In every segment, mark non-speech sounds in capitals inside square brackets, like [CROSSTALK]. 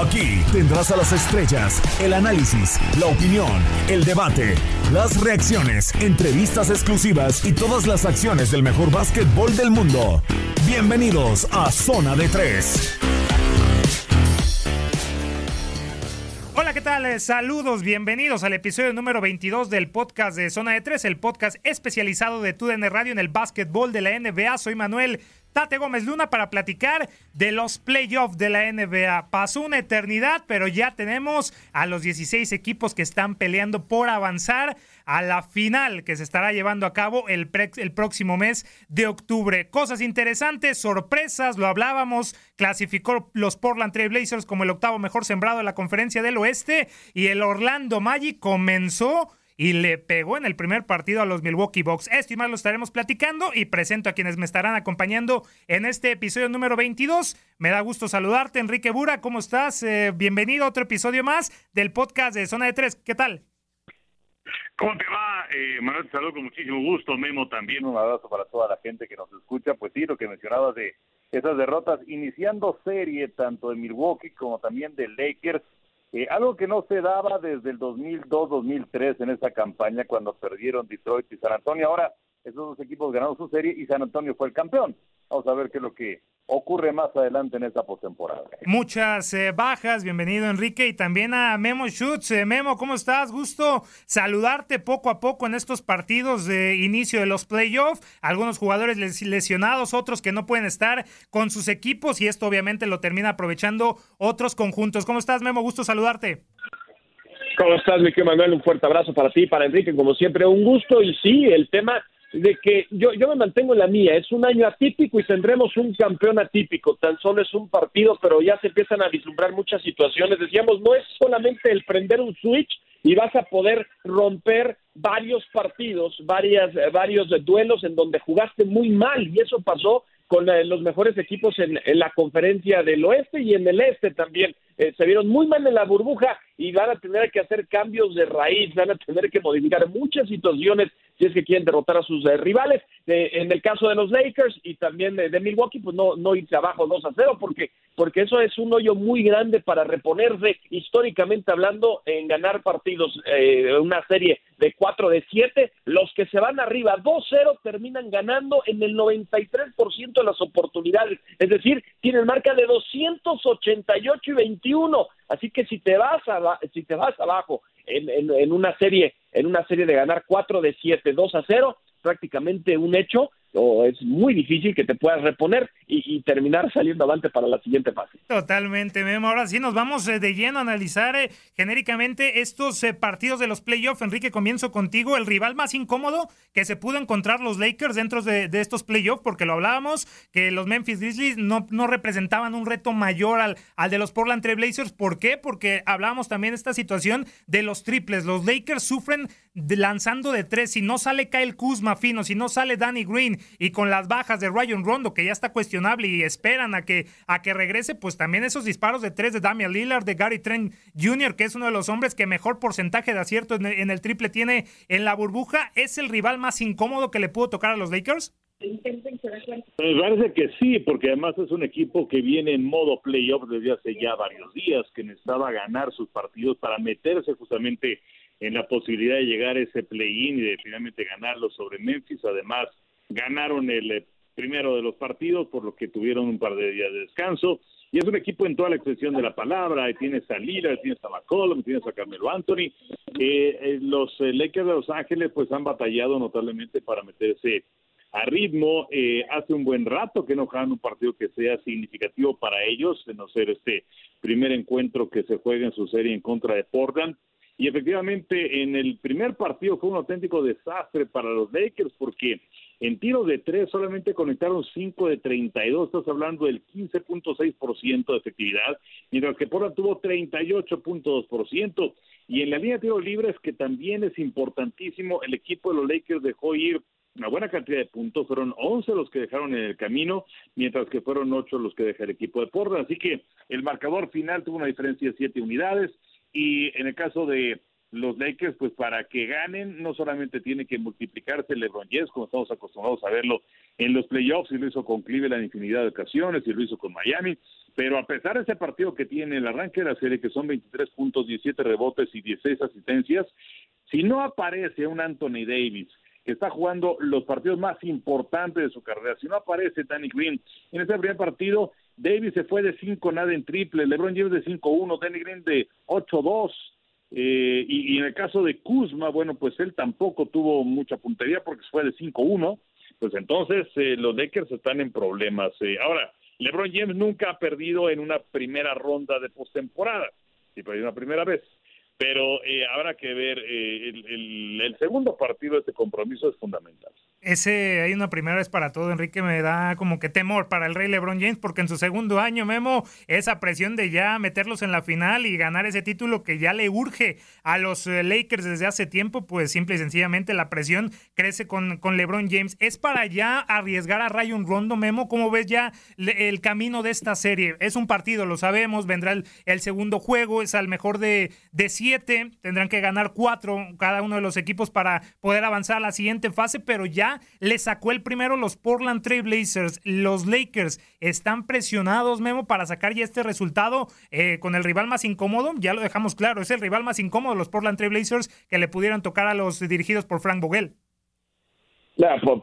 Aquí tendrás a las estrellas, el análisis, la opinión, el debate, las reacciones, entrevistas exclusivas y todas las acciones del mejor básquetbol del mundo. Bienvenidos a Zona de Tres. Hola, ¿qué tal? Saludos, bienvenidos al episodio número 22 del podcast de Zona de Tres, el podcast especializado de TUDN Radio en el básquetbol de la NBA. Soy Manuel Tate Gómez Luna para platicar de los playoffs de la NBA. Pasó una eternidad, pero ya tenemos a los 16 equipos que están peleando por avanzar a la final que se estará llevando a cabo el, el próximo mes de octubre. Cosas interesantes, sorpresas, lo hablábamos, clasificó los Portland Trail Blazers como el octavo mejor sembrado de la conferencia del oeste y el Orlando Magic comenzó y le pegó en el primer partido a los Milwaukee Bucks. Esto y más lo estaremos platicando y presento a quienes me estarán acompañando en este episodio número 22. Me da gusto saludarte, Enrique Bura, ¿cómo estás? Eh, bienvenido a otro episodio más del podcast de Zona de Tres. ¿Qué tal? ¿Cómo te va? Eh, Manuel, te saludo con muchísimo gusto. Memo, también un abrazo para toda la gente que nos escucha. Pues sí, lo que mencionabas de esas derrotas, iniciando serie tanto de Milwaukee como también de Lakers. Eh, algo que no se daba desde el 2002-2003 en esa campaña cuando perdieron Detroit y San Antonio. Ahora esos dos equipos ganaron su serie y San Antonio fue el campeón. Vamos a ver qué es lo que ocurre más adelante en esta postemporada. Muchas eh, bajas, bienvenido Enrique y también a Memo Schutz. Eh, Memo, ¿cómo estás? Gusto saludarte poco a poco en estos partidos de inicio de los playoffs. Algunos jugadores les- lesionados, otros que no pueden estar con sus equipos y esto obviamente lo termina aprovechando otros conjuntos. ¿Cómo estás, Memo? Gusto saludarte. ¿Cómo estás, mi querido Manuel? Un fuerte abrazo para ti, para Enrique, como siempre, un gusto. Y sí, el tema de que yo, yo me mantengo en la mía, es un año atípico y tendremos un campeón atípico, tan solo es un partido, pero ya se empiezan a vislumbrar muchas situaciones. Decíamos, no es solamente el prender un switch y vas a poder romper varios partidos, varias, eh, varios duelos en donde jugaste muy mal y eso pasó con eh, los mejores equipos en, la conferencia del oeste y en el este también. Eh, se vieron muy mal en la burbuja y van a tener que hacer cambios de raíz, van a tener que modificar muchas situaciones si es que quieren derrotar a sus eh, rivales. Eh, en el caso de los Lakers y también de, de Milwaukee, pues no, no irse abajo 2 a 0 porque porque eso es un hoyo muy grande para reponerse históricamente hablando en ganar partidos, eh, una serie de 4 de 7, los que se van arriba 2-0 terminan ganando en el 93% de las oportunidades, es decir, tienen marca de 288 y 21, así que si te vas a, si te vas abajo en, en, en una serie en una serie de ganar 4 de 7, 2 a 0, prácticamente un hecho o es muy difícil que te puedas reponer y, terminar saliendo avante para la siguiente fase. Totalmente, Memo. Ahora sí nos vamos eh, de lleno a analizar eh, genéricamente estos eh, partidos de los playoffs. Enrique, comienzo contigo. El rival más incómodo que se pudo encontrar los Lakers dentro de, estos playoffs, porque lo hablábamos, que los Memphis Grizzlies no, no representaban un reto mayor al, al de los Portland Trail Blazers. ¿Por qué? Porque hablábamos también de esta situación de los triples. Los Lakers sufren lanzando de tres. Si no sale Kyle Kuzma fino, si no sale Danny Green [LAUGHS] y con las bajas de Ryan Rondo, que ya está cuestionable y esperan a que, a que regrese, pues también esos disparos de tres de Damian Lillard, de Gary Trent Jr., que es uno de los hombres que mejor porcentaje de acierto en el, triple tiene en la burbuja, ¿es el rival más incómodo que le pudo tocar a los Lakers? Me parece que sí, porque además es un equipo que viene en modo playoff desde hace ya varios días, que necesitaba ganar sus partidos para meterse justamente en la posibilidad de llegar a ese play-in y de finalmente ganarlo sobre Memphis. Además, ganaron el eh, primero de los partidos, por lo que tuvieron un par de días de descanso. Y es un equipo en toda la extensión de la palabra. Tienes a Lira, tienes a McCollum, tienes a Carmelo Anthony. Eh, eh, los Lakers de Los Ángeles pues han batallado notablemente para meterse a ritmo. hace un buen rato que no juegan un partido que sea significativo para ellos, de no ser este primer encuentro que se juega en su serie en contra de Portland. Y efectivamente, en el primer partido fue un auténtico desastre para los Lakers porque en tiros de tres solamente conectaron 5 de 32, estás hablando del 15.6% de efectividad, mientras que Portland tuvo 38.2%. Y en la línea de tiros libres, que también es importantísimo, el equipo de los Lakers dejó ir una buena cantidad de puntos, fueron 11 los que dejaron en el camino, mientras que fueron 8 los que dejó el equipo de Portland. Así que el marcador final tuvo una diferencia de 7 unidades. Y en el caso de los Lakers, pues para que ganen, no solamente tiene que multiplicarse LeBron James, como estamos acostumbrados a verlo en los playoffs, y lo hizo con Cleveland infinidad de ocasiones, y lo hizo con Miami, pero a pesar de ese partido que tiene el arranque de la serie, que son 23 puntos, 17 rebotes y 16 asistencias, si no aparece un Anthony Davis, que está jugando los partidos más importantes de su carrera, si no aparece Danny Green en ese primer partido, Davis se fue de 5 nada en triple, LeBron James de 5-1, Danny Green de 8-2. Eh, y, en el caso de Kuzma, bueno, pues él tampoco tuvo mucha puntería porque fue de 5-1. Pues entonces eh, los Lakers están en problemas. Eh. Ahora, LeBron James nunca ha perdido en una primera ronda de postemporada. Sí, perdió una primera vez pero eh, habrá que ver eh, el, segundo partido de este compromiso es fundamental. Ese hay una primera vez para todo, Enrique, me da como que temor para el Rey LeBron James, porque en su segundo año, Memo, esa presión de ya meterlos en la final y ganar ese título que ya le urge a los eh, Lakers desde hace tiempo, pues simple y sencillamente la presión crece con, con LeBron James. ¿Es para ya arriesgar a Rayon Rondo, Memo? ¿Cómo ves ya el camino de esta serie? Es un partido, lo sabemos, vendrá el, segundo juego, es al mejor de, de tendrán que ganar cuatro cada uno de los equipos para poder avanzar a la siguiente fase, pero ya le sacó el primero los Portland Trail Blazers. Los Lakers están presionados, Memo, para sacar ya este resultado eh, con el rival más incómodo. Ya lo dejamos claro, es el rival más incómodo, los Portland Trail Blazers, que le pudieran tocar a los dirigidos por Frank Vogel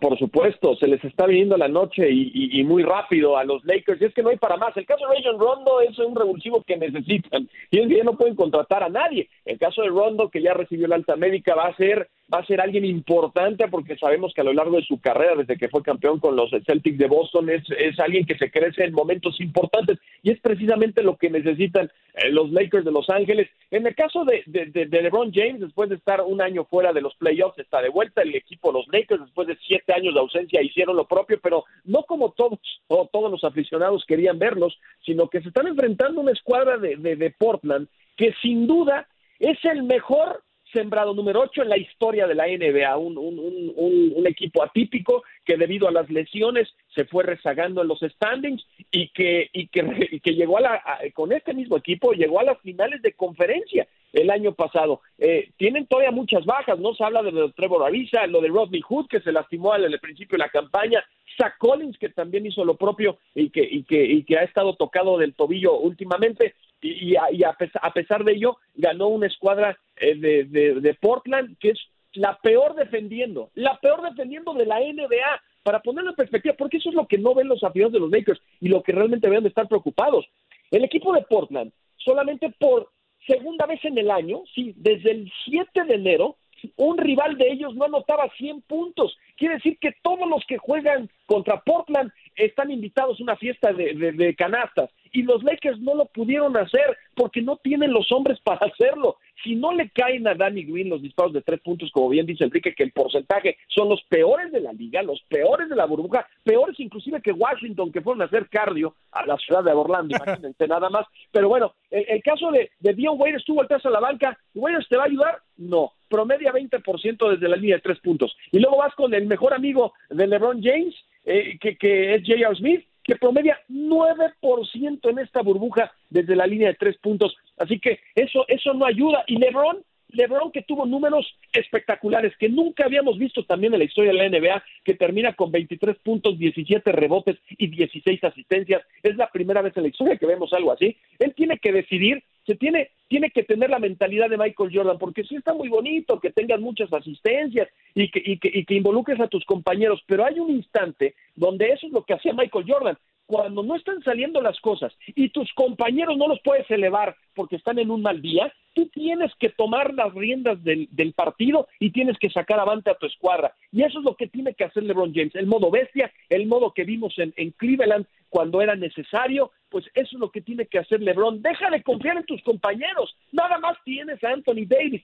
por, supuesto, se les está viniendo la noche y, muy rápido a los Lakers. Y es que no hay para más. El caso de Rayon Rondo es un revulsivo que necesitan. Y es que ya no pueden contratar a nadie. El caso de Rondo, que ya recibió la alta médica, va a ser va a ser alguien importante porque sabemos que a lo largo de su carrera, desde que fue campeón con los Celtics de Boston, es, es alguien que se crece en momentos importantes y es precisamente lo que necesitan eh, los Lakers de Los Ángeles. En el caso de, de, LeBron James, después de estar un año fuera de los playoffs, está de vuelta el equipo los Lakers, después de siete años de ausencia hicieron lo propio, pero no como todos, o todos los aficionados querían verlos, sino que se están enfrentando una escuadra de, de Portland que sin duda es el mejor sembrado número 8 en la historia de la NBA, un, un, equipo atípico que debido a las lesiones se fue rezagando en los standings y que, y que, [LAUGHS] que llegó a la, con este mismo equipo llegó a las finales de conferencia el año pasado. Eh, tienen todavía muchas bajas, no se habla de, Trevor Ariza, lo de Rodney Hood que se lastimó al, al principio de la campaña, Zach Collins, que también hizo lo propio y que, que, ha estado tocado del tobillo últimamente, y, a, pesar, de ello ganó una escuadra eh, de, de, Portland que es la peor defendiendo, la peor defendiendo de la NBA, para ponerlo en perspectiva, porque eso es lo que no ven los aficionados de los Lakers y lo que realmente deben de estar preocupados. El equipo de Portland, solamente por segunda vez en el año, sí, desde el 7 de enero, un rival de ellos no anotaba 100 puntos. Quiere decir que todos los que juegan contra Portland están invitados a una fiesta de, canastas y los Lakers no lo pudieron hacer porque no tienen los hombres para hacerlo. Si no le caen a Danny Green los disparos de tres puntos, como bien dice Enrique, que el porcentaje son los peores de la liga, los peores de la burbuja, peores inclusive que Washington, que fueron a hacer cardio a la ciudad de Orlando, [LAUGHS] imagínense nada más. Pero bueno, el, caso de, de Dion Wade estuvo al a la banca, ¿Wade te va a ayudar? No, promedia 20% desde la línea de tres puntos. Y luego vas con el mejor amigo de LeBron James, eh, que, que es J.R. Smith, que promedia 9% en esta burbuja desde la línea de tres puntos. Así que eso, eso no ayuda. Y LeBron, LeBron que tuvo números espectaculares que nunca habíamos visto también en la historia de la NBA, que termina con 23 puntos, 17 rebotes y 16 asistencias. Es la primera vez en la historia que vemos algo así. Él tiene que decidir se tiene, tiene que tener la mentalidad de Michael Jordan, porque sí está muy bonito que tengas muchas asistencias y que, y que, y que involucres a tus compañeros, pero hay un instante donde eso es lo que hacía Michael Jordan. Cuando no están saliendo las cosas y tus compañeros no los puedes elevar porque están en un mal día, tú tienes que tomar las riendas del, del partido y tienes que sacar avante a tu escuadra. Y eso es lo que tiene que hacer LeBron James, el modo bestia, el modo que vimos en, en Cleveland, cuando era necesario, pues eso es lo que tiene que hacer LeBron. Deja de confiar en tus compañeros. Nada más tienes a Anthony Davis.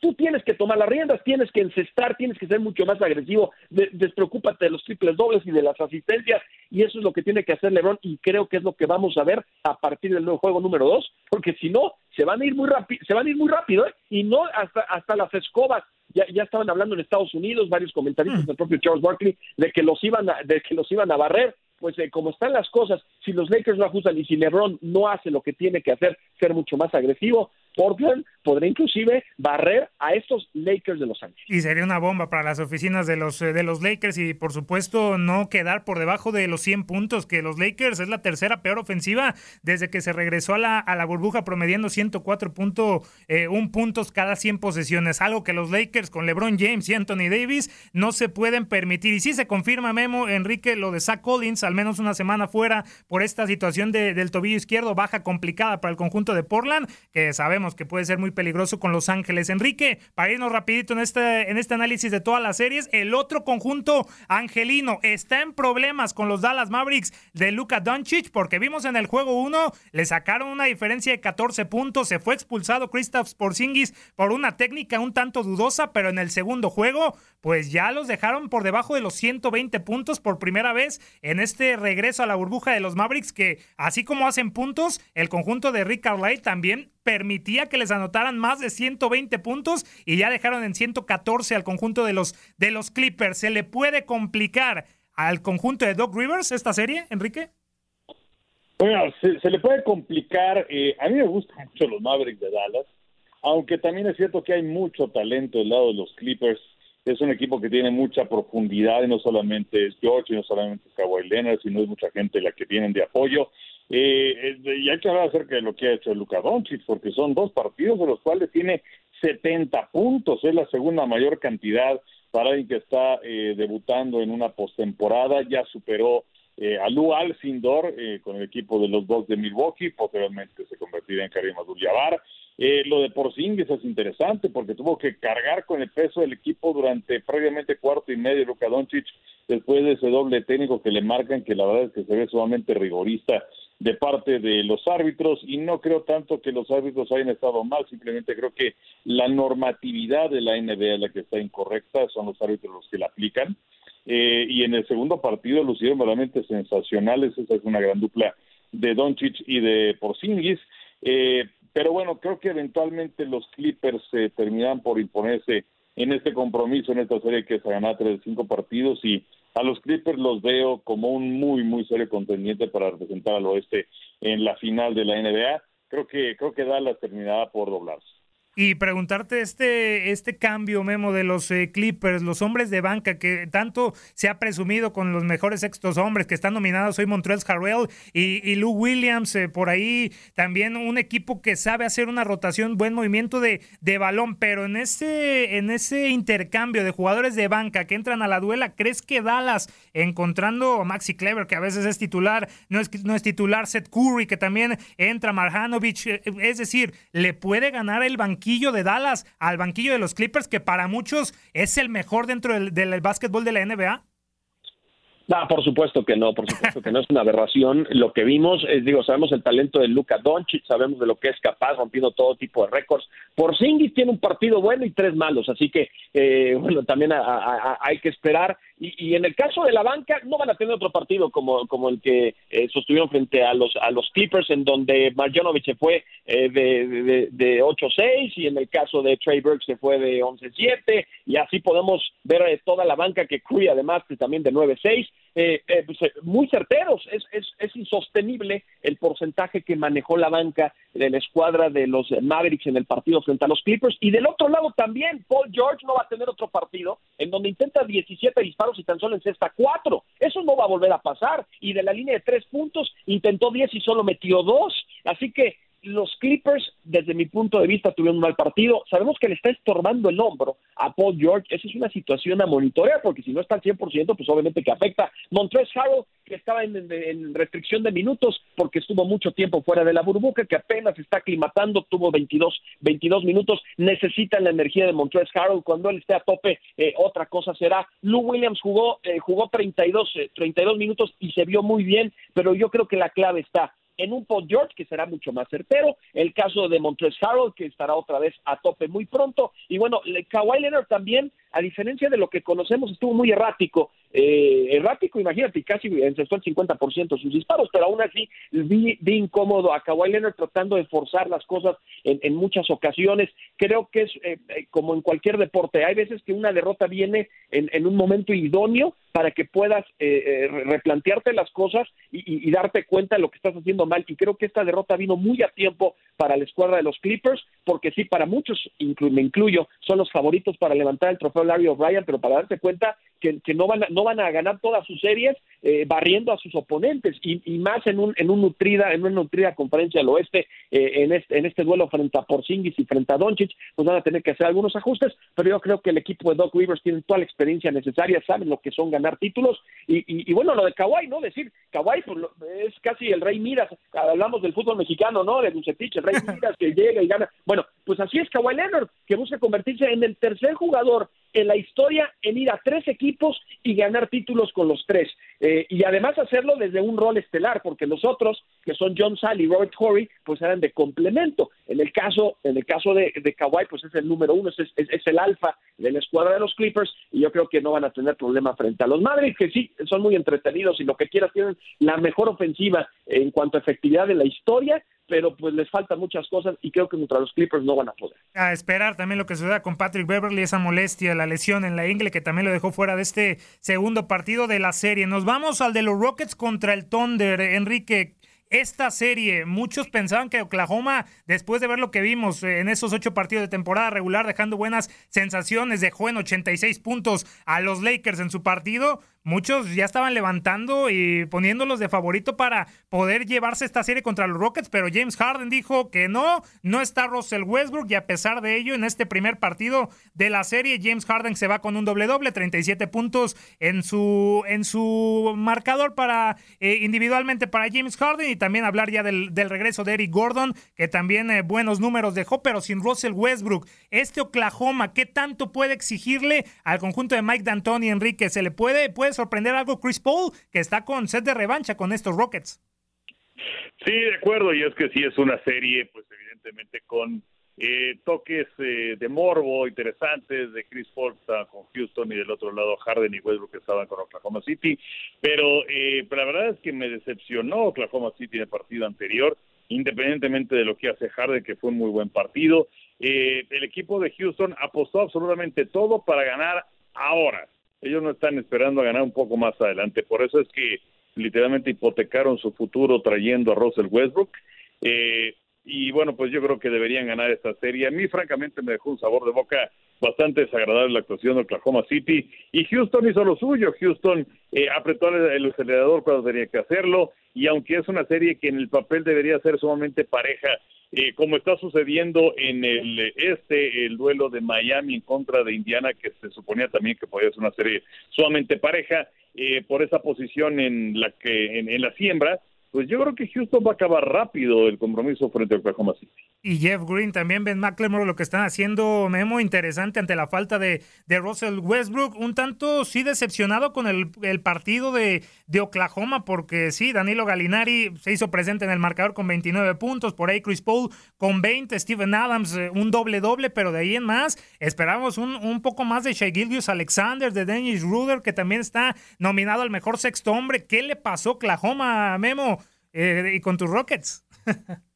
Tú tienes que tomar las riendas, tienes que encestar, tienes que ser mucho más agresivo. despreocúpate de los triples dobles y de las asistencias. Y eso es lo que tiene que hacer LeBron. Y creo que es lo que vamos a ver a partir del nuevo juego número dos, porque si no, se van a ir muy rápido, se van a ir muy rápido, ¿eh? y no hasta, hasta las escobas ya, ya estaban hablando en Estados Unidos, varios comentaristas mm. del propio Charles Barkley, de que los iban de que los iban a barrer pues eh, como están las cosas, si los Lakers no ajustan y si LeBron no hace lo que tiene que hacer, ser mucho más agresivo, Portland podría inclusive barrer a estos Lakers de Los Ángeles. Y sería una bomba para las oficinas de los, eh, de los Lakers y por supuesto no quedar por debajo de los 100 puntos, que los Lakers es la tercera peor ofensiva desde que se regresó a la, a la burbuja promediando 104.1 eh, puntos cada 100 posesiones, algo que los Lakers con LeBron James y Anthony Davis no se pueden permitir. Y si se confirma, Memo, Enrique, lo de Zach Collins, al menos una semana fuera por esta situación del tobillo izquierdo, baja complicada para el conjunto de Portland, que sabemos que puede ser muy peligroso con Los Ángeles. Enrique, para irnos rapidito en este, en este análisis de todas las series, el otro conjunto angelino está en problemas con los Dallas Mavericks de Luka Doncic, porque vimos en el juego 1, le sacaron una diferencia de 14 puntos, se fue expulsado Kristaps Porzingis por una técnica un tanto dudosa, pero en el segundo juego, pues ya los dejaron por debajo de los 120 puntos por primera vez en este regreso a la burbuja de los Mavericks, que así como hacen puntos, el conjunto de Rick Carlisle también permitía que les anotaran más de 120 puntos y ya dejaron en 114 al conjunto de los, de los Clippers. ¿Se le puede complicar al conjunto de Doc Rivers esta serie, Enrique? Bueno, se, le puede complicar. Eh, a mí me gustan mucho los Mavericks de Dallas, aunque también es cierto que hay mucho talento del lado de los Clippers. Es un equipo que tiene mucha profundidad y no solamente es George, y no solamente es Kawhi Leonard, sino es mucha gente la que tienen de apoyo. Eh, y hay que hablar acerca de lo que ha hecho Luka Doncic, porque son dos partidos de los cuales tiene 70 puntos, es la segunda mayor cantidad para alguien que está eh, debutando en una postemporada, ya superó eh, a Lu Alcindor eh, con el equipo de los Bucks de Milwaukee, posteriormente se convertirá en Karim Abdul-Jabbar. Eh, lo de Porzingis es interesante porque tuvo que cargar con el peso del equipo durante previamente cuarto y medio Luka Doncic después de ese doble técnico que le marcan que la verdad es que se ve sumamente rigorista de parte de los árbitros y no creo tanto que los árbitros hayan estado mal, simplemente creo que la normatividad de la NBA es la que está incorrecta, son los árbitros los que la aplican. Eh, y en el segundo partido lucieron verdaderamente sensacionales, esa es una gran dupla de Doncic y de Porzingis. Eh, pero bueno, creo que eventualmente los Clippers se terminan por imponerse en este compromiso, en esta serie que se ganar tres de cinco partidos y a los Clippers los veo como un muy, muy serio contendiente para representar al oeste en la final de la NBA. Creo que, creo que Dallas terminará por doblarse. Y preguntarte este, este cambio, Memo, de los eh, Clippers, los hombres de banca, que tanto se ha presumido con los mejores sextos hombres que están nominados hoy Montreal Harrell y, y Lou Williams, eh, por ahí también un equipo que sabe hacer una rotación, buen movimiento de, de balón, pero en ese, en ese intercambio de jugadores de banca que entran a la duela, ¿crees que Dallas, encontrando a Maxi Clever, que a veces es titular, no es, no es titular, Seth Curry, que también entra, Marjanovic, eh, es decir, le puede ganar el banquillo de Dallas al banquillo de los Clippers, que para muchos es el mejor dentro del, básquetbol de la NBA? No, por supuesto que no, por supuesto que no es una aberración. Lo que vimos, es, digo, sabemos el talento de Luka Doncic, sabemos de lo que es capaz, rompiendo todo tipo de récords. Por Porzingis tiene un partido bueno y tres malos, así que, eh, [LAUGHS] bueno, también hay que esperar. Y, en el caso de la banca, no van a tener otro partido como, como el que eh, sostuvieron frente a los, a los Clippers, en donde Marjanovic se fue eh, de, de, de 8-6 y en el caso de Trey Burke se fue de 11-7 y así podemos ver eh, toda la banca que Curry además también de 9-6. Eh, eh, pues, eh, muy certeros. Es, es, es, insostenible el porcentaje que manejó la banca de la escuadra de los Mavericks en el partido frente a los Clippers. Y del otro lado también, Paul George no va a tener otro partido en donde intenta 17 disparos y tan solo en cesta 4. Eso no va a volver a pasar. Y de la línea de tres puntos intentó 10 y solo metió 2. Así que los Clippers, desde mi punto de vista, tuvieron un mal partido. Sabemos que le está estorbando el hombro a Paul George. Esa es una situación a monitorear, porque si no está al 100%, pues obviamente que afecta. Montrezl Harrell, que estaba en, restricción de minutos porque estuvo mucho tiempo fuera de la burbuja, que apenas está aclimatando, tuvo 22, 22 minutos. Necesita la energía de Montrezl Harrell. Cuando él esté a tope, eh, otra cosa será. Lou Williams jugó, eh, jugó 32, 32 eh, minutos y se vio muy bien, pero yo creo que la clave está en un Paul George que será mucho más certero, el caso de Montrezl Harold que estará otra vez a tope muy pronto y bueno, Kawhi Leonard también a diferencia de lo que conocemos, estuvo muy errático. Eh, errático, imagínate, casi encestó el 50% de sus disparos, pero aún así vi, incómodo a Kawhi Leonard tratando de forzar las cosas en, muchas ocasiones. Creo que es eh, eh, como en cualquier deporte, hay veces que una derrota viene en, un momento idóneo para que puedas replantearte las cosas y, y, darte cuenta de lo que estás haciendo mal. Y creo que esta derrota vino muy a tiempo para la escuadra de los Clippers, porque sí, para muchos, me incluyo, son los favoritos para levantar el trofeo Larry O'Brien, pero para darse cuenta que, no, van a, no van a ganar todas sus series eh, barriendo a sus oponentes y, más en un, en un nutrida en una nutrida conferencia del oeste eh, en, este, en este duelo frente a Porzingis y frente a Doncic pues van a tener que hacer algunos ajustes pero yo creo que el equipo de Doc Rivers tiene toda la experiencia necesaria saben lo que son ganar títulos. Y, y, bueno lo de Kawhi no decir Kawhi pues, es casi el rey Miras. Hablamos del fútbol mexicano no de Bucetich el rey [LAUGHS] Miras que llega y gana. Bueno pues así es Kawhi Leonard que busca convertirse en el tercer jugador en la historia en ir a tres equipos y ganar títulos con los tres. Eh, y además hacerlo desde un rol estelar, porque los otros, que son John Sally y Robert Horry, pues eran de complemento. En el caso, en el caso de, de Kawhi, pues es el número uno, es, es, el alfa de la escuadra de los Clippers, y yo creo que no van a tener problema frente a los Madrid, que sí, son muy entretenidos y lo que quieras tienen la mejor ofensiva en cuanto a efectividad de la historia, pero pues les faltan muchas cosas y creo que contra los Clippers no van a poder. A esperar también lo que suceda con Patrick Beverly, esa molestia, la lesión en la ingle que también lo dejó fuera de este segundo partido de la serie. Nos vamos al de los Rockets contra el Thunder. Enrique, esta serie. Muchos pensaban que Oklahoma, después de ver lo que vimos en esos ocho partidos de temporada regular, dejando buenas sensaciones, dejó en 86 puntos a los Lakers en su partido muchos ya estaban levantando y poniéndolos de favorito para poder llevarse esta serie contra los Rockets, pero James Harden dijo que no, no está Russell Westbrook y a pesar de ello, en este primer partido de la serie, James Harden se va con un doble doble, 37 puntos en su, en su marcador para eh, individualmente para James Harden y también hablar ya del, regreso de Eric Gordon, que también eh, buenos números dejó, pero sin Russell Westbrook. Este Oklahoma, ¿qué tanto puede exigirle al conjunto de Mike D'Antoni, Enrique? ¿Se le puede, puede sorprender algo Chris Paul, que está con set de revancha con estos Rockets. Sí, de acuerdo, y es que sí es una serie, pues evidentemente con eh, toques eh, de morbo interesantes de Chris Paul con Houston y del otro lado Harden y Westbrook que estaban con Oklahoma City, pero, eh, la verdad es que me decepcionó Oklahoma City en el partido anterior, independientemente de lo que hace Harden, que fue un muy buen partido. el equipo de Houston apostó absolutamente todo para ganar ahora ellos no están esperando a ganar un poco más adelante. Por eso es que literalmente hipotecaron su futuro trayendo a Russell Westbrook. Eh, y bueno, pues yo creo que deberían ganar esta serie. A mí francamente me dejó un sabor de boca bastante desagradable la actuación de Oklahoma City y Houston hizo lo suyo. Houston eh, apretó el, acelerador cuando tenía que hacerlo y aunque es una serie que en el papel debería ser sumamente pareja, eh, como está sucediendo en el este, el duelo de Miami en contra de Indiana, que se suponía también que podía ser una serie sumamente pareja, eh, por esa posición en la que en la siembra, pues yo creo que Houston va a acabar rápido el compromiso frente a Oklahoma City. Y Jeff Green, también Ben McLemore, lo que están haciendo, Memo, interesante ante la falta de, Russell Westbrook. Un tanto, sí, decepcionado con el, partido de, Oklahoma, porque sí, Danilo Galinari se hizo presente en el marcador con 29 puntos, por ahí Chris Paul con 20, Steven Adams eh, un doble-doble, pero de ahí en más esperamos un, poco más de Shea Gildius Alexander, de Dennis Ruder, que también está nominado al mejor sexto hombre. ¿Qué le pasó a Oklahoma, Memo? Eh, y con tus Rockets. [LAUGHS]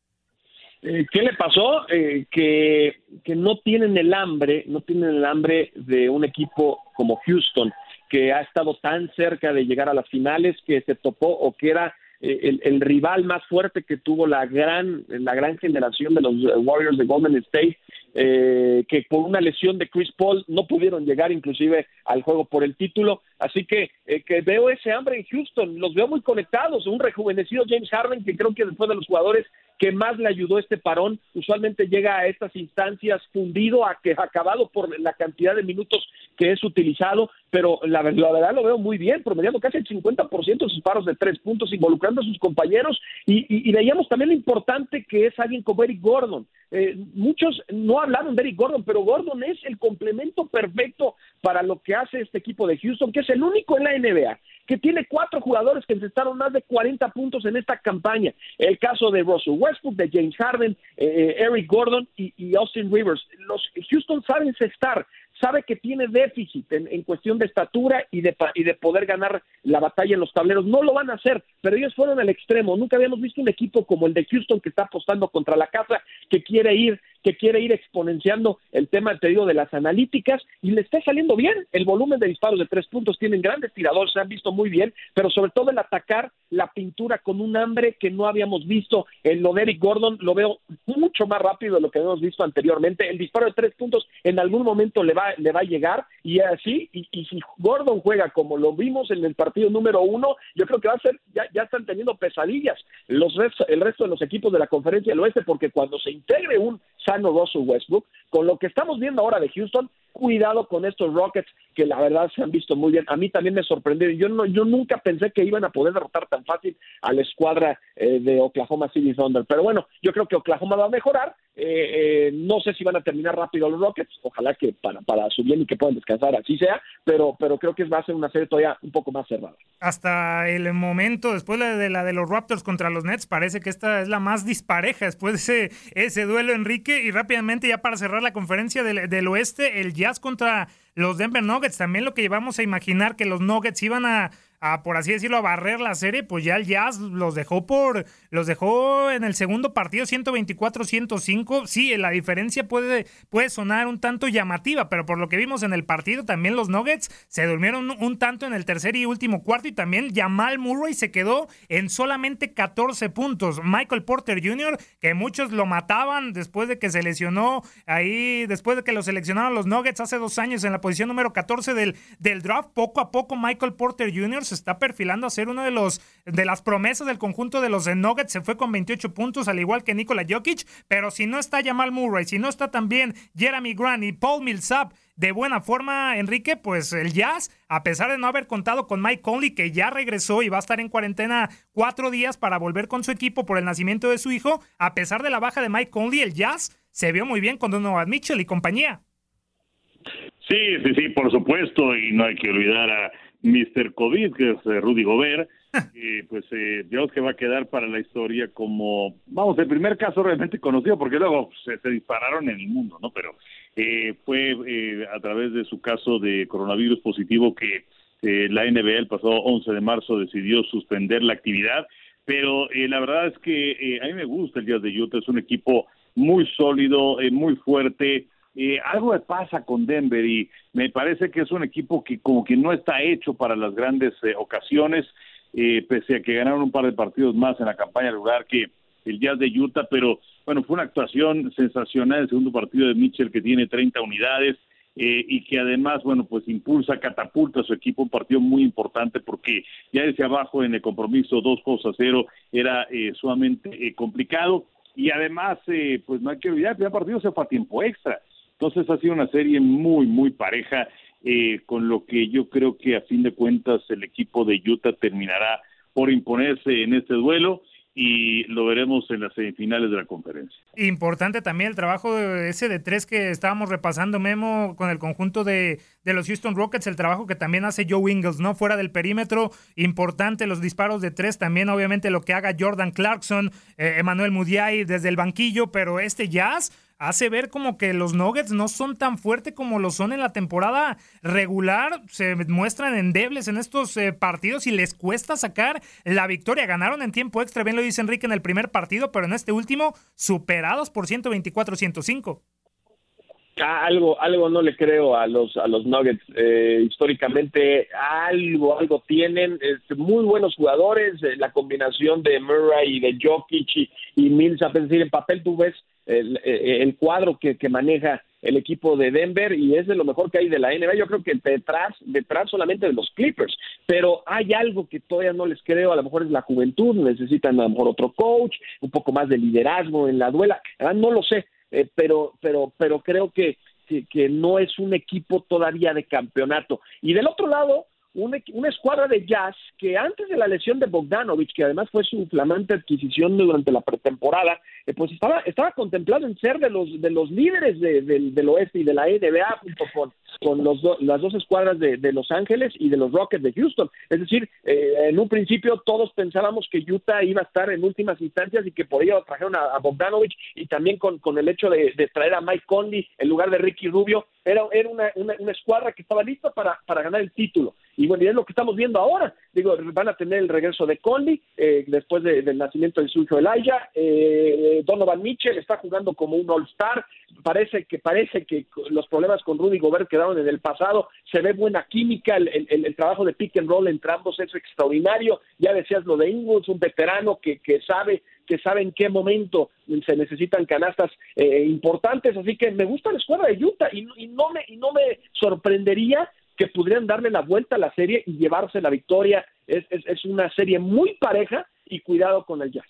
Eh, ¿Qué le pasó? Eh, que, que no tienen el hambre, no tienen el hambre de un equipo como Houston, que ha estado tan cerca de llegar a las finales, que se topó o que era el, el, rival más fuerte que tuvo la gran, la gran generación de los Warriors de Golden State eh, que por una lesión de Chris Paul no pudieron llegar inclusive al juego por el título. Así que, eh, que veo ese hambre en Houston, los veo muy conectados, un rejuvenecido James Harden que creo que después de los jugadores que más le ayudó este parón. Usualmente llega a estas instancias fundido, a que acabado por la cantidad de minutos que es utilizado, pero la, verdad lo veo muy bien, promediando casi el 50% de sus paros de tres puntos, involucrando a sus compañeros y, veíamos también lo importante que es alguien como Eric Gordon. Eh, muchos no hablaron de Eric Gordon, pero Gordon es el complemento perfecto para lo que hace este equipo de Houston, que es el único en la NBA que tiene cuatro jugadores que encestaron más de 40 puntos en esta campaña. El caso de Russell Westbrook, de James Harden, eh, eh, Eric Gordon y, Austin Rivers. Los Houston saben estar sabe que tiene déficit en, cuestión de estatura y de, y de poder ganar la batalla en los tableros. No lo van a hacer, pero ellos fueron al extremo. Nunca habíamos visto un equipo como el de Houston que está apostando contra la casa, que quiere ir que quiere ir exponenciando el tema, te digo, de las analíticas y le está saliendo bien. El volumen de disparos de tres puntos tienen grandes tiradores, se han visto muy bien, pero sobre todo el atacar la pintura con un hambre que no habíamos visto en lo de Eric Gordon, lo veo mucho más rápido de lo que habíamos visto anteriormente. El disparo de tres puntos en algún momento le va, le va a llegar y así, y, si Gordon juega como lo vimos en el partido número uno, yo creo que va a ser, ya, ya están teniendo pesadillas los el resto de los equipos de la conferencia del oeste, porque cuando se integre un sano Westbrook, con lo que estamos viendo ahora de Houston, cuidado con estos Rockets que la verdad se han visto muy bien. A mí también me sorprendió. Yo no, yo nunca pensé que iban a poder derrotar tan fácil a la escuadra eh, de Oklahoma City Thunder. Pero bueno, yo creo que Oklahoma va a mejorar. Eh, eh, no sé si van a terminar rápido los Rockets. Ojalá que para, para su bien y que puedan descansar así sea. Pero, pero creo que va a ser una serie todavía un poco más cerrada. Hasta el momento, después de la de los Raptors contra los Nets, parece que esta es la más dispareja después de ese, ese duelo, Enrique. Y rápidamente, ya para cerrar la conferencia del, del oeste, el Jazz contra los Denver Nuggets. También lo que llevamos a imaginar que los Nuggets iban a a, por así decirlo, a barrer la serie, pues ya el Jazz los dejó por, los dejó en el segundo partido 124-105. Sí, la diferencia puede, puede sonar un tanto llamativa, pero por lo que vimos en el partido, también los Nuggets se durmieron un, tanto en el tercer y último cuarto y también Jamal Murray se quedó en solamente 14 puntos. Michael Porter Jr., que muchos lo mataban después de que se lesionó ahí, después de que lo seleccionaron los Nuggets hace dos años en la posición número 14 del, del draft, poco a poco Michael Porter Jr se está perfilando a ser uno de los de las promesas del conjunto de los Nuggets. Se fue con 28 puntos, al igual que Nikola Jokic. Pero si no está Jamal Murray, si no está también Jeremy Grant y Paul Millsap de buena forma, Enrique, pues el Jazz, a pesar de no haber contado con Mike Conley, que ya regresó y va a estar en cuarentena cuatro días para volver con su equipo por el nacimiento de su hijo, a pesar de la baja de Mike Conley, el Jazz se vio muy bien con Donovan Mitchell y compañía. Sí, sí, sí, por supuesto, y no hay que olvidar a Mr. COVID, que es eh, Rudy Gobert, y pues eh, digamos que va a quedar para la historia como, vamos, el primer caso realmente conocido, porque luego se, se dispararon en el mundo, ¿no? Pero eh, fue eh, a través de su caso de coronavirus positivo que la NBA el pasado 11 de marzo decidió suspender la actividad, pero la verdad es que a mí me gusta el Jazz de Utah, es un equipo muy sólido, muy fuerte, eh, algo pasa con Denver y me parece que es un equipo que como que no está hecho para las grandes eh, ocasiones, eh, pese a que ganaron un par de partidos más en la campaña regular que el Jazz de Utah, pero bueno, fue una actuación sensacional el segundo partido de Mitchell que tiene 30 unidades. Eh, y que además, bueno, pues impulsa, catapulta a su equipo, un partido muy importante porque ya desde abajo en el compromiso dos cosas cero era eh, sumamente complicado y además, pues no hay que olvidar, el primer partido se fue a tiempo extra, entonces ha sido una serie muy, muy pareja, con lo que yo creo que a fin de cuentas el equipo de Utah terminará por imponerse en este duelo y lo veremos en las semifinales de la conferencia. Importante también el trabajo ese de tres que estábamos repasando, Memo, con el conjunto de, de, los Houston Rockets, el trabajo que también hace Joe Ingles, ¿no? Fuera del perímetro, importante los disparos de tres, también obviamente lo que haga Jordan Clarkson, eh, Emmanuel Mudiay desde el banquillo, pero este Jazz hace ver como que los Nuggets no son tan fuertes como lo son en la temporada regular. Se muestran endebles en estos eh, partidos y les cuesta sacar la victoria. Ganaron en tiempo extra, bien lo dice Enrique en el primer partido, pero en este último superados por 124-105 algo algo no le creo a los a los Nuggets eh, históricamente algo algo tienen muy buenos jugadores eh, la combinación de Murray y de Jokic y, y Millsap es decir en papel tú ves el, el cuadro que, que, maneja el equipo de Denver y es de lo mejor que hay de la NBA. Yo creo que detrás, detrás solamente de los Clippers, pero hay algo que todavía no les creo, a lo mejor es la juventud, necesitan a lo mejor otro coach, un poco más de liderazgo en la duela, no lo sé, eh, pero, pero, pero creo que, que no es un equipo todavía de campeonato. Y del otro lado, una, una, escuadra de jazz que antes de la lesión de Bogdanovich, que además fue su flamante adquisición durante la pretemporada, eh, pues estaba, estaba contemplado en ser de los, de los líderes de, del oeste y de la NBA junto con, con los las dos escuadras de, Los Ángeles y de los Rockets de Houston. Es decir, eh, en un principio todos pensábamos que Utah iba a estar en últimas instancias y que por ello trajeron a, Bogdanovich y también con, con el hecho de, de, traer a Mike Conley en lugar de Ricky Rubio. Era, era una, una, una escuadra que estaba lista para, para ganar el título. Y bueno, y es lo que estamos viendo ahora. Digo, van a tener el regreso de Conley eh, después de, del nacimiento de su hijo Elijah. Eh, Donovan Mitchell está jugando como un All-Star. Parece que parece que los problemas con Rudy Gobert quedaron en el pasado. Se ve buena química. El, el, el trabajo de pick and roll entre ambos es extraordinario. Ya decías lo de Ingles, un veterano que, que sabe que sabe en qué momento se necesitan canastas eh, importantes, así que me gusta la escuadra de Utah y, y, no me y no me sorprendería que podrían darle la vuelta a la serie y llevarse la victoria. Es, es, es una serie muy pareja y cuidado con el Jazz.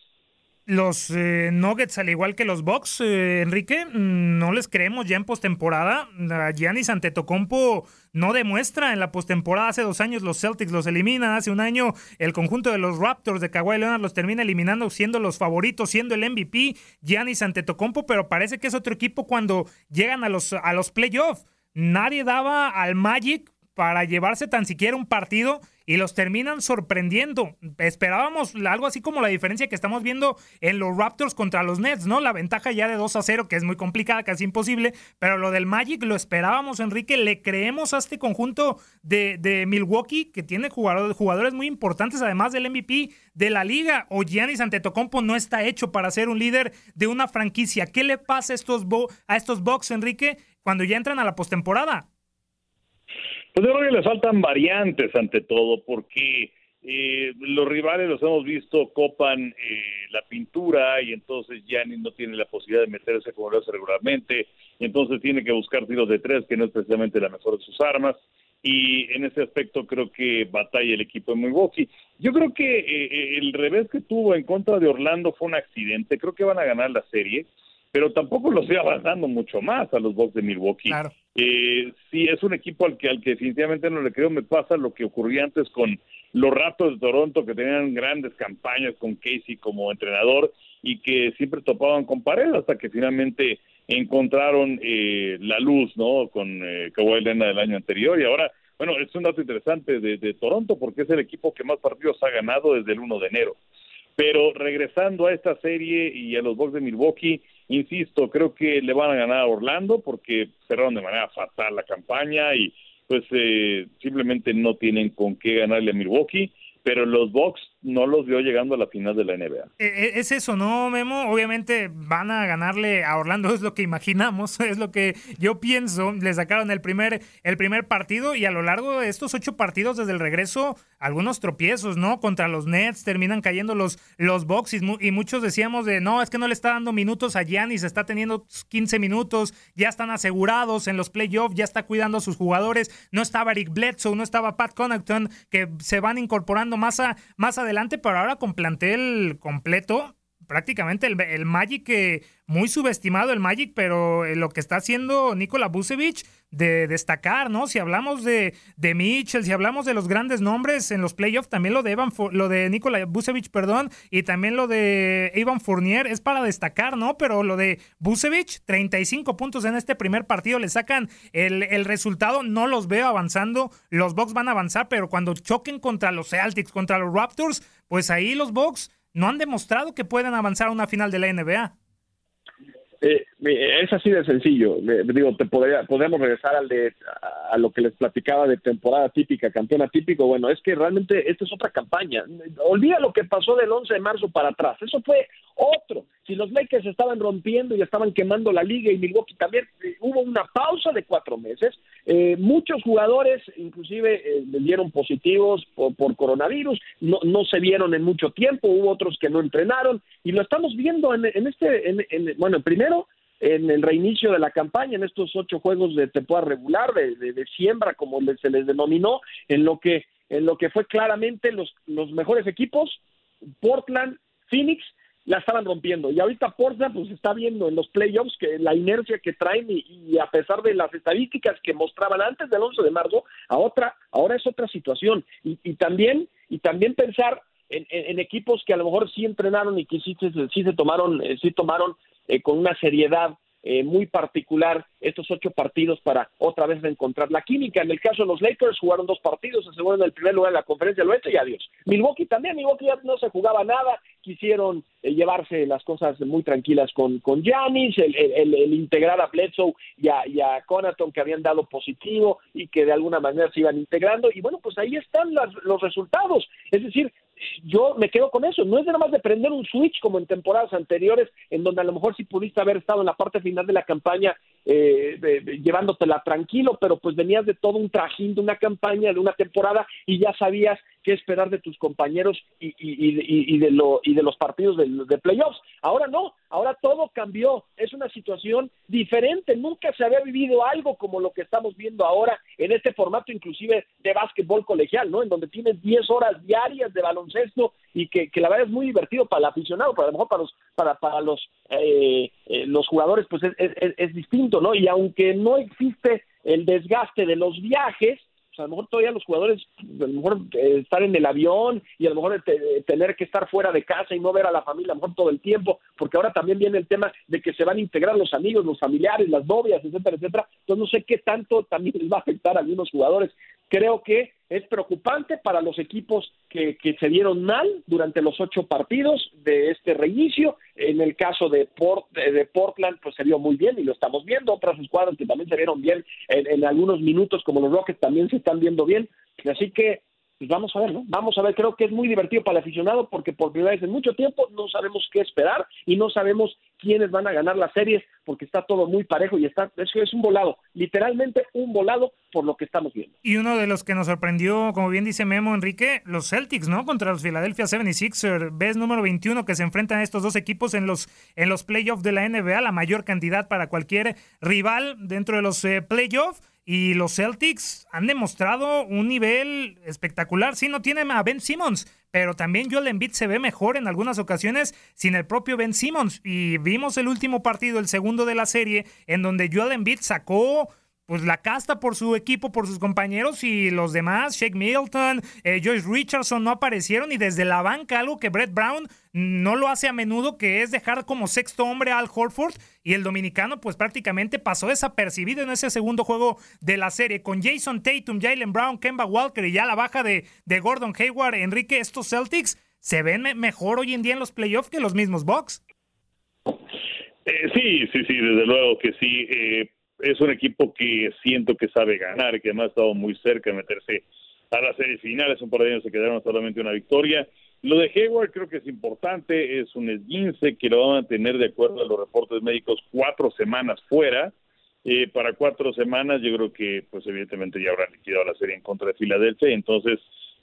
Los eh, Nuggets, al igual que los Bucks, eh, Enrique, mm, no les creemos ya en postemporada. Giannis Antetokounmpo no demuestra en la postemporada. Hace dos años los Celtics los eliminan. Hace un año el conjunto de los Raptors de Kawhi Leonard los termina eliminando, siendo los favoritos, siendo el MVP Giannis Antetokounmpo. Pero parece que es otro equipo cuando llegan a los, a los playoffs. Nadie daba al Magic para llevarse tan siquiera un partido y los terminan sorprendiendo. Esperábamos algo así como la diferencia que estamos viendo en los Raptors contra los Nets, ¿no? La ventaja ya de 2 a 0, que es muy complicada, casi imposible, pero lo del Magic lo esperábamos, Enrique. Le creemos a este conjunto de, Milwaukee, que tiene jugadores, jugadores muy importantes, además del MVP de la liga. O Giannis Antetokounmpo no está hecho para ser un líder de una franquicia. ¿Qué le pasa a estos, a estos Bucks, Enrique, cuando ya entran a la postemporada? Pues yo creo que le faltan variantes ante todo, porque eh, los rivales los hemos visto copan eh, la pintura y entonces Gianni no tiene la posibilidad de meterse como lo hace regularmente, y entonces tiene que buscar tiros de tres, que no es precisamente la mejor de sus armas, y en ese aspecto creo que batalla el equipo de Milwaukee. Yo creo que eh, el revés que tuvo en contra de Orlando fue un accidente, creo que van a ganar la serie, pero tampoco los estoy avanzando mucho más a los Bucks de Milwaukee. Claro. Eh, sí, es un equipo al que, al que definitivamente no le creo. Me pasa lo que ocurría antes con los Raptors de Toronto, que tenían grandes campañas con Casey como entrenador y que siempre topaban con pared hasta que finalmente encontraron eh, la luz, ¿no? Con eh, Kawhi Leonard del año anterior y ahora, bueno, es un dato interesante de, de Toronto porque es el equipo que más partidos ha ganado desde el 1 de enero. Pero regresando a esta serie y a los Bucks de Milwaukee, insisto, creo que le van a ganar a Orlando porque cerraron de manera fatal la campaña y pues eh, simplemente no tienen con qué ganarle a Milwaukee. Pero los Bucks no los vio llegando a la final de la NBA. E, e, es eso, ¿no, Memo? Obviamente van a ganarle a Orlando, es lo que imaginamos, [LAUGHS] es lo que yo pienso. Le sacaron el primer, el primer partido y a lo largo de estos ocho partidos desde el regreso, algunos tropiezos, ¿no? Contra los Nets terminan cayendo los, los Bucks y, muchos decíamos de, no, es que no le está dando minutos a Giannis, está teniendo 15 minutos, ya están asegurados en los playoffs, ya está cuidando a sus jugadores, no estaba Eric Bledsoe, no estaba Pat Connaughton, que se van incorporando más, más adelante, pero ahora con plantel completo, prácticamente el, Magic, que muy subestimado el Magic, pero eh, lo que está haciendo Nikola Vucevic de destacar, ¿no? Si hablamos de, de Mitchell, si hablamos de los grandes nombres en los playoffs, también lo de Evan, lo de Nikola Vucevic, perdón, y también lo de Evan Fournier es para destacar, ¿no? Pero lo de Vucevic, 35 puntos en este primer partido, le sacan el, el resultado, no los veo avanzando, los Bucks van a avanzar, pero cuando choquen contra los Celtics, contra los Raptors, pues ahí los Bucks no han demostrado que puedan avanzar a una final de la NBA. Eh, es así de sencillo. digo, te podría, podríamos regresar al de, a, lo que les platicaba de temporada típica, campeona típico. Bueno, es que realmente esta es otra campaña. Olvida lo que pasó del 11 de marzo para atrás. Eso fue otro. Si los Lakers estaban rompiendo y estaban quemando la liga y Milwaukee también, eh, hubo una pausa de cuatro meses. Eh, muchos jugadores, inclusive, eh, dieron positivos por, coronavirus. No, no se vieron en mucho tiempo. Hubo otros que no entrenaron. Y lo estamos viendo en, en este, en, en, bueno, primero en el reinicio de la campaña, en estos ocho juegos de temporada regular, de, de, siembra, como se les denominó, en lo que, en lo que fue claramente los, los mejores equipos, Portland, Phoenix, la estaban rompiendo. Y ahorita Portland pues está viendo en los playoffs que la inercia que traen y, a pesar de las estadísticas que mostraban antes del 11 de marzo, a otra, ahora es otra situación. Y, y también, y también pensar en, equipos que a lo mejor sí entrenaron y que sí, sí se tomaron, eh, sí tomaron eh, con una seriedad eh, muy particular estos ocho partidos para otra vez encontrar la química. En el caso de los Lakers jugaron dos partidos, se en el primer lugar en la conferencia del oeste y adiós. Milwaukee también, Milwaukee ya no se jugaba nada, quisieron eh, llevarse las cosas muy tranquilas con con Giannis, el, el, integrar a Bledsoe y a, y a Conaton que habían dado positivo y que de alguna manera se iban integrando y bueno, pues ahí están los resultados. Es decir, yo me quedo con eso. No es nada más de prender un switch como en temporadas anteriores, en donde a lo mejor sí pudiste haber estado en la parte final de la campaña eh, llevándotela tranquilo, pero pues venías de todo un trajín de una campaña, de una temporada, y ya sabías qué esperar de tus compañeros y, y, de, lo, y de los partidos de, de, playoffs. Ahora no, ahora todo cambió, es una situación diferente, nunca se había vivido algo como lo que estamos viendo ahora en este formato inclusive de básquetbol colegial, ¿no? En donde tienes 10 horas diarias de baloncesto y que, la verdad es muy divertido para el aficionado, pero lo mejor para los, para, para los, eh, eh, los jugadores pues es, es, es distinto, ¿no? Y aunque no existe el desgaste de los viajes, a lo mejor todavía los jugadores, a lo mejor eh, estar en el avión y a lo mejor tener que estar fuera de casa y no ver a la familia a lo mejor todo el tiempo, porque ahora también viene el tema de que se van a integrar los amigos, los familiares, las novias, etcétera, etcétera. Entonces no sé qué tanto también [LAUGHS] les va a afectar a algunos jugadores. Creo que es preocupante para los equipos que, que, se dieron mal durante los ocho partidos de este reinicio. En el caso de, Port, de, Portland, pues se vio muy bien y lo estamos viendo. Otras escuadras que también se vieron bien en, en algunos minutos, como los Rockets, también se están viendo bien. Así que pues vamos a ver, ¿no? Vamos a ver, creo que es muy divertido para el aficionado porque por primera vez en mucho tiempo no sabemos qué esperar y no sabemos quiénes van a ganar las series porque está todo muy parejo y está es, es un volado, literalmente un volado por lo que estamos viendo. Y uno de los que nos sorprendió, como bien dice Memo Enrique, los Celtics, ¿no? Contra los Philadelphia 76ers, ves número 21 que se enfrentan a estos dos equipos en los en los playoffs de la NBA, la mayor cantidad para cualquier rival dentro de los eh, playoffs y los Celtics han demostrado un nivel espectacular. Sí, no tienen a Ben Simmons, pero también Joel Embiid se ve mejor en algunas ocasiones sin el propio Ben Simmons. Y vimos el último partido, el segundo de la serie, en donde Joel Embiid sacó pues la casta por su equipo, por sus compañeros y los demás, Shake Milton, eh, Joyce Richardson no aparecieron y desde la banca algo que Brett Brown no lo hace a menudo, que es dejar como sexto hombre al Horford y el dominicano pues prácticamente pasó desapercibido en ese segundo juego de la serie con Jason Tatum, Jalen Brown, Kemba Walker y ya la baja de, de Gordon Hayward, Enrique, estos Celtics se ven mejor hoy en día en los playoffs que los mismos Bucks. Eh, sí, sí, sí, desde luego que sí. Eh, es un equipo que siento que sabe ganar, que además ha estado muy cerca de meterse a las series finales, un par de años se quedaron solamente una victoria. Lo de Hayward creo que es importante, es un esguince que lo va a mantener de acuerdo a los reportes médicos cuatro semanas fuera. Eh, para cuatro semanas yo creo que pues evidentemente ya habrá liquidado la serie en contra de Filadelfia, entonces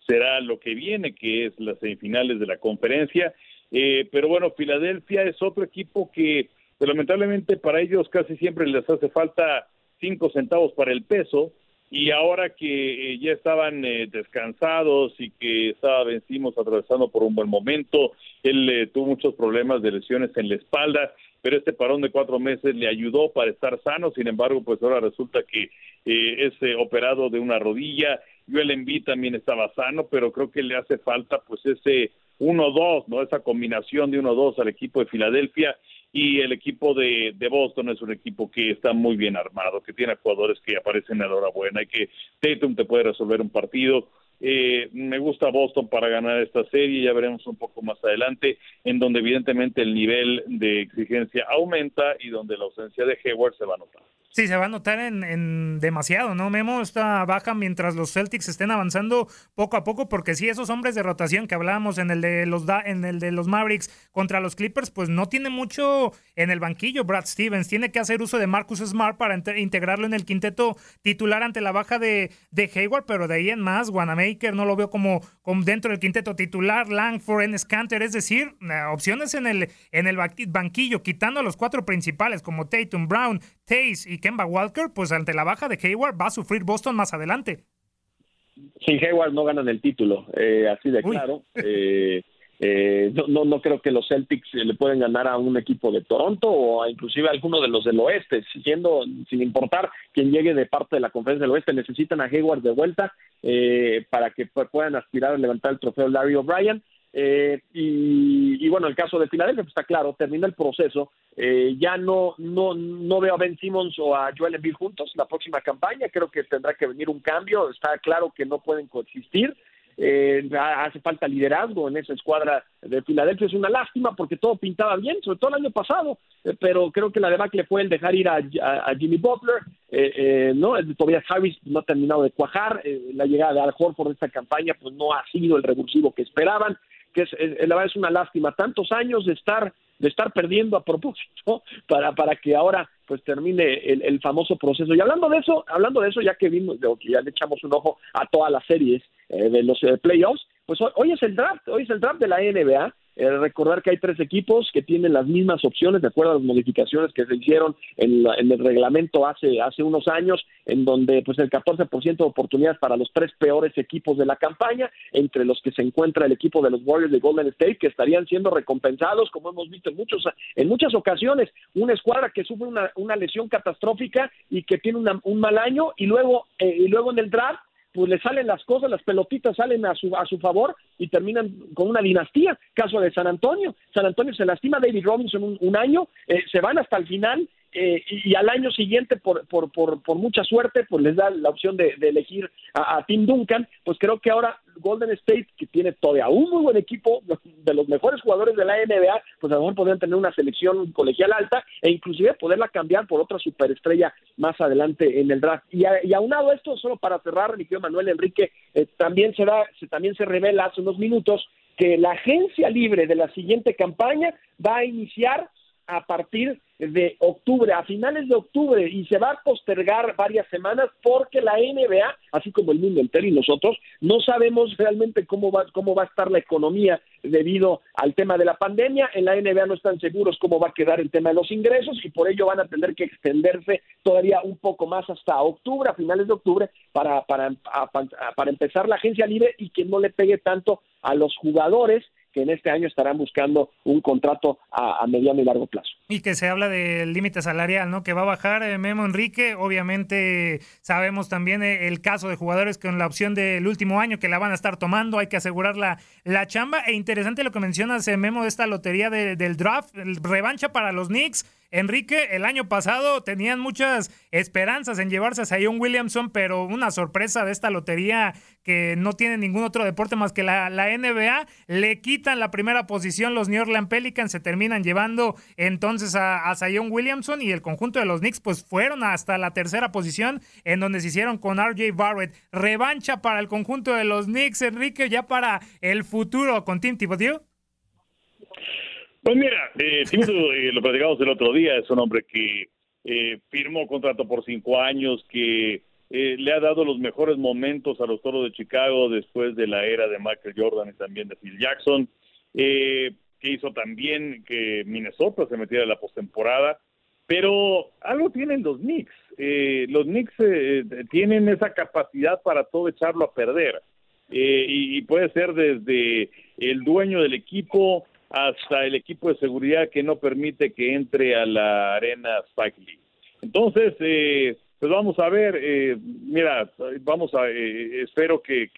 será lo que viene, que es las semifinales de la conferencia. Eh, pero bueno, Filadelfia es otro equipo que pues, lamentablemente para ellos casi siempre les hace falta cinco centavos para el peso y ahora que eh, ya estaban eh, descansados y que estaba vencimos atravesando por un buen momento, él eh, tuvo muchos problemas de lesiones en la espalda, pero este parón de cuatro meses le ayudó para estar sano, sin embargo, pues ahora resulta que es operado de una rodilla, Joel Embiid también estaba sano, pero creo que le hace falta pues ese 1-2, ¿no? Esa combinación de 1-2 al equipo de Filadelfia y el equipo de, de, Boston es un equipo que está muy bien armado, que tiene jugadores que aparecen a la hora buena y que Tatum te puede resolver un partido. Eh, me gusta Boston para ganar esta serie, ya veremos un poco más adelante, en donde evidentemente el nivel de exigencia aumenta y donde la ausencia de Hayward se va a notar. Sí, se va a notar en, demasiado, ¿no? Memo está baja mientras los Celtics estén avanzando poco a poco, porque sí, esos hombres de rotación que hablábamos en el de los en el de los Mavericks contra los Clippers, pues no tiene mucho en el banquillo. Brad Stevens tiene que hacer uso de Marcus Smart para integrarlo en el quinteto titular ante la baja de, de Hayward, pero de ahí en más, No lo veo como, como dentro del quinteto titular, Langford, en Scanter, es decir, eh, opciones en el, en el banquillo, quitando a los cuatro principales como Tatum, Brown, Taze y Kemba Walker, pues ante la baja de Hayward va a sufrir Boston más adelante. Sin Hayward no ganan el título, eh, así de claro. [LAUGHS] Eh, eh, no, no, creo que los Celtics le pueden ganar a un equipo de Toronto o a inclusive a alguno de los del oeste, siendo sin importar quién llegue de parte de la conferencia del oeste, necesitan a Hayward de vuelta para que puedan aspirar a levantar el trofeo Larry O'Brien. Eh, y, bueno, el caso de Filadelfia pues está claro, termina el proceso. Eh, ya no, no, no veo a Ben Simmons o a Joel Embiid juntos la próxima campaña. Creo que tendrá que venir un cambio. Está claro que no pueden coexistir. Eh, hace falta liderazgo en esa escuadra de Filadelfia. Es una lástima porque todo pintaba bien, sobre todo el año pasado, pero creo que la debacle fue el dejar ir a, Jimmy Butler, ¿no? Tobias Harris no ha terminado de cuajar, la llegada de Al Horford de esta campaña pues no ha sido el revulsivo que esperaban que es, la verdad es una lástima, tantos años de estar de estar perdiendo a propósito [LAUGHS] para para que ahora pues termine el, famoso proceso. Y hablando de eso, hablando de eso, ya que vimos, ya le echamos un ojo a todas las series eh, de los eh, playoffs, pues hoy, es el draft, hoy es el draft de la NBA eh, recordar que hay tres equipos que tienen las mismas opciones de acuerdo a las modificaciones que se hicieron en, el reglamento hace, hace unos años, en donde pues el 14% de oportunidades para los tres peores equipos de la campaña, entre los que se encuentra el equipo de los Warriors de Golden State, que estarían siendo recompensados, como hemos visto en, muchos, en muchas ocasiones, una escuadra que sufre una, una lesión catastrófica y que tiene un mal año, y luego, eh, y luego en el draft pues le salen las cosas, las pelotitas salen a su, a su favor y terminan con una dinastía. Caso de San Antonio. San Antonio se lastima David Robinson un, año, eh, se van hasta el final eh, y, al año siguiente, por, por, por, por, mucha suerte, pues les da la opción de, elegir a, Tim Duncan, pues creo que ahora Golden State, que tiene todavía un muy buen equipo, de los mejores jugadores de la NBA, pues a lo mejor podrían tener una selección colegial alta e inclusive poderla cambiar por otra superestrella más adelante en el draft. Y, y aunado a esto, solo para cerrar, mi querido Manuel Enrique, eh, también, se da, se, también se revela hace unos minutos que la agencia libre de la siguiente campaña va a iniciar a partir de octubre, a finales de octubre, y se va a postergar varias semanas porque la NBA, así como el mundo entero y nosotros, no sabemos realmente cómo va, cómo va a estar la economía debido al tema de la pandemia. En la NBA no están seguros cómo va a quedar el tema de los ingresos y por ello van a tener que extenderse todavía un poco más hasta octubre, a finales de octubre, para, para, para empezar la agencia libre y que no le pegue tanto a los jugadores que en este año estarán buscando un contrato a, mediano y largo plazo. Y que se habla del límite salarial, ¿no? Que va a bajar eh, Memo Enrique. Obviamente sabemos también eh, el caso de jugadores con la opción del último año que la van a estar tomando, hay que asegurar la, chamba. E interesante lo que mencionas, eh, Memo, de esta lotería del draft, revancha para los Knicks Enrique, el año pasado tenían muchas esperanzas en llevarse a Zion Williamson, pero una sorpresa de esta lotería que no tiene ningún otro deporte más que la, NBA, le quitan la primera posición los New Orleans Pelicans, se terminan llevando entonces a, a Zion Williamson y el conjunto de los Knicks pues fueron hasta la tercera posición en donde se hicieron con RJ Barrett. Revancha para el conjunto de los Knicks, Enrique, ya para el futuro con Tim Thibodeau. Pues mira, eh, eh, lo platicamos el otro día, es un hombre que eh, firmó contrato por cinco años, que eh, le ha dado los mejores momentos a los Toros de Chicago después de la era de Michael Jordan y también de Phil Jackson, que hizo también que Minnesota se metiera en la postemporada, pero algo tienen los Knicks, los Knicks tienen esa capacidad para todo echarlo a perder. y puede ser desde el dueño del equipo hasta el equipo de seguridad que no permite que entre a la arena Spike Lee. Entonces, eh, pues vamos a ver, eh, mira, vamos a, eh, espero que,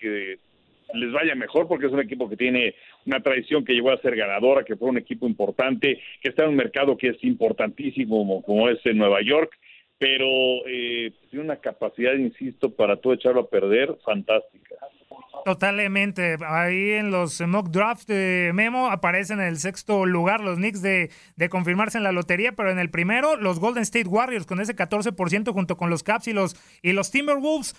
les vaya mejor porque es un equipo que tiene una tradición que llegó a ser ganadora, que fue un equipo importante, que está en un mercado que es importantísimo como, como es en Nueva York, pero tiene una capacidad, insisto, para todo echarlo a perder, fantástica. Totalmente. Ahí en los mock draft de Memo aparecen en el sexto lugar los Knicks de, de, confirmarse en la lotería, pero en el primero los Golden State Warriors con ese 14% junto con los Caps y los, y los Timberwolves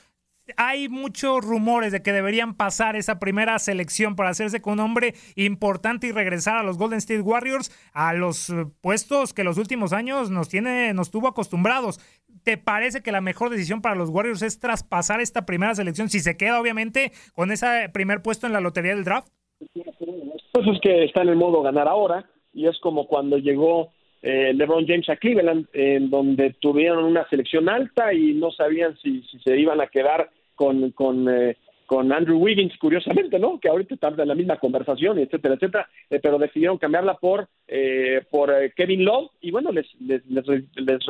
hay muchos rumores de que deberían pasar esa primera selección para hacerse con un hombre importante y regresar a los Golden State Warriors a los eh, puestos que los últimos años nos tiene nos tuvo acostumbrados. ¿Te parece que la mejor decisión para los Warriors es traspasar esta primera selección si se queda obviamente con ese primer puesto en la lotería del draft? Pues es que está en el modo ganar ahora y es como cuando llegó eh, LeBron James a Cleveland, en donde tuvieron una selección alta y no sabían si, si se iban a quedar con, con, eh, con Andrew Wiggins, curiosamente, ¿no? Que ahorita está en la misma conversación, etcétera, etcétera, eh, pero decidieron cambiarla por, eh, por Kevin Love y bueno, les, les, les,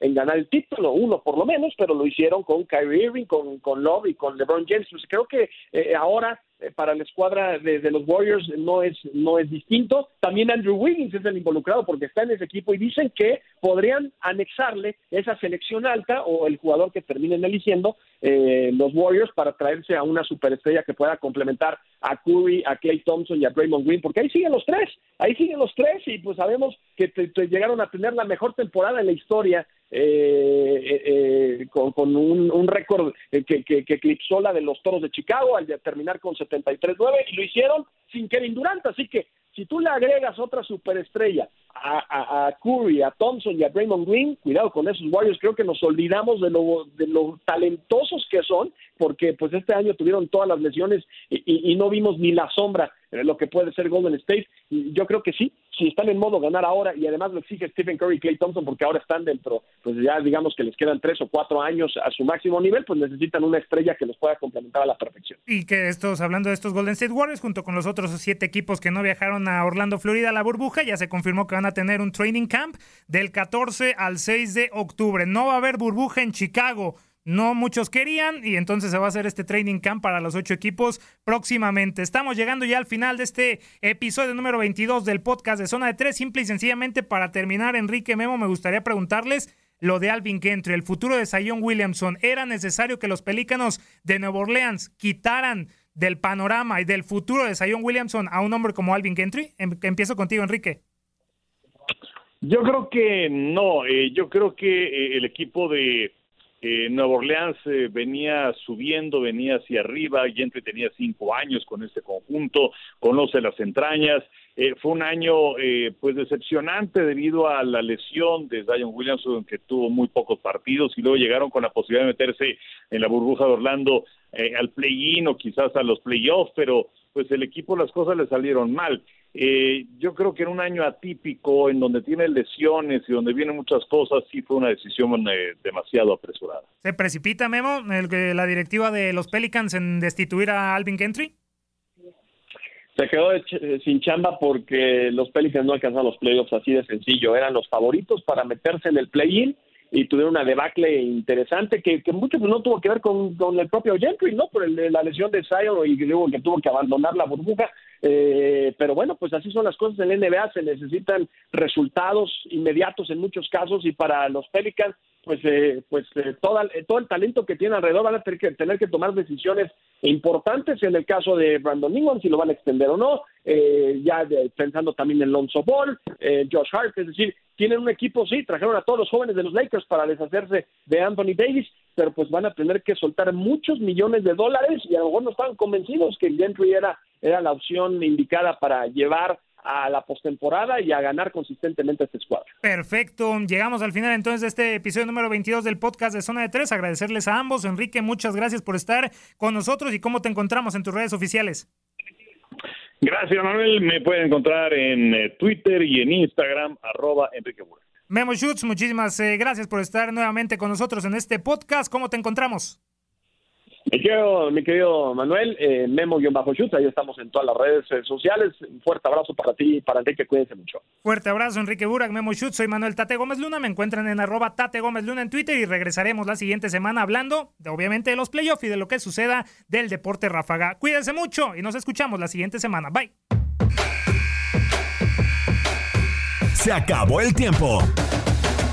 en ganar el título, uno por lo menos, pero lo hicieron con Kyrie Irving, con, con Love y con LeBron James. Pues creo que ahora eh, para la escuadra de, los Warriors no es, no es distinto. También Andrew Wiggins es el involucrado porque está en ese equipo y dicen que podrían anexarle esa selección alta o el jugador que terminen eligiendo eh, los Warriors para traerse a una superestrella que pueda complementar a Curry, a Clay Thompson y a Draymond Green, porque ahí siguen los tres, ahí siguen los tres y pues sabemos que llegaron a tener la mejor temporada en la historia eh, eh, eh, con, un, récord que, que, que, eclipsó la de los Toros de Chicago al terminar con 73-9 y lo hicieron sin Kevin Durant, así que si tú le agregas otra superestrella a, Curry, a Thompson y a Draymond Green, cuidado con esos Warriors, creo que nos olvidamos de lo, de lo talentosos que son, porque pues este año tuvieron todas las lesiones y, y no vimos ni la sombra de lo que puede ser Golden State. Yo creo que sí, si están en modo ganar ahora y además lo exige Stephen Curry y Clay Thompson porque ahora están dentro, pues ya digamos que les quedan tres o cuatro años a su máximo nivel, pues necesitan una estrella que los pueda complementar a la perfección. Y que estos, hablando de estos Golden State Warriors, junto con los otros siete equipos que no viajaron a Orlando, Florida, la burbuja, ya se confirmó que van a tener un training camp del 14 al 6 de octubre. No va a haber burbuja en Chicago no muchos querían y entonces se va a hacer este training camp para los ocho equipos próximamente. Estamos llegando ya al final de este episodio número 22 del podcast de Zona de Tres. Simple y sencillamente para terminar, Enrique Memo, me gustaría preguntarles lo de Alvin Gentry, el futuro de Zion Williamson. ¿Era necesario que los Pelícanos de Nueva Orleans quitaran del panorama y del futuro de Zion Williamson a un hombre como Alvin Gentry? Em, empiezo contigo, Enrique. Yo creo que no. Eh, yo creo que eh, el equipo de eh, Nueva Orleans eh, venía subiendo, venía hacia arriba, Gentry tenía cinco años con este conjunto, conoce las entrañas. Eh, fue un año eh, pues decepcionante debido a la lesión de Zion Williamson que tuvo muy pocos partidos y luego llegaron con la posibilidad de meterse en la burbuja de Orlando al play-in o quizás a los playoffs, pero pues el equipo las cosas le salieron mal. Eh, yo creo que en un año atípico, en donde tiene lesiones y donde vienen muchas cosas, sí fue una decisión eh, demasiado apresurada. ¿Se precipita, Memo, el, la directiva de los Pelicans en destituir a Alvin Gentry? Se quedó eh, sin chamba porque los Pelicans no alcanzaron los playoffs así de sencillo. Eran los favoritos para meterse en el play-in y tuvieron una debacle interesante que, que mucho pues, no tuvo que ver con, con el propio Gentry, ¿no? Por el, la lesión de Zion y luego que tuvo que abandonar la burbuja. Eh, pero bueno, pues así son las cosas en la NBA, se necesitan resultados inmediatos en muchos casos y para los Pelicans pues eh, pues eh, todo, todo el talento que tiene alrededor van a tener que tener que tomar decisiones importantes en el caso de Brandon Ingram si lo van a extender o no ya pensando también en Lonzo Ball Josh Hart es decir tienen un equipo sí trajeron a todos los jóvenes de los Lakers para deshacerse de Anthony Davis pero pues van a tener que soltar muchos millones de dólares y a lo mejor no estaban convencidos que Gentry era era la opción indicada para llevar a la postemporada y a ganar consistentemente este escuadro. Perfecto. Llegamos al final entonces de este episodio número 22 del podcast de Zona de Tres. Agradecerles a ambos. Enrique, muchas gracias por estar con nosotros y cómo te encontramos en tus redes oficiales. Gracias, Manuel. Me pueden encontrar en eh, Twitter y en Instagram, arroba Enrique Memo Schutz, muchísimas eh, gracias por estar nuevamente con nosotros en este podcast. ¿Cómo te encontramos? Mi querido, mi querido Manuel, eh, Memo-Schutz, ahí estamos en todas las redes eh, sociales. Un fuerte abrazo para ti y para Enrique, cuídense mucho. Fuerte abrazo, Enrique Burak, Memo Schutz, soy Manuel Tate Gómez Luna, me encuentran en arroba Tate Gómez Luna en Twitter y regresaremos la siguiente semana hablando, de, obviamente, de los playoffs y de lo que suceda del deporte ráfaga. Cuídense mucho y nos escuchamos la siguiente semana. Bye. Se acabó el tiempo.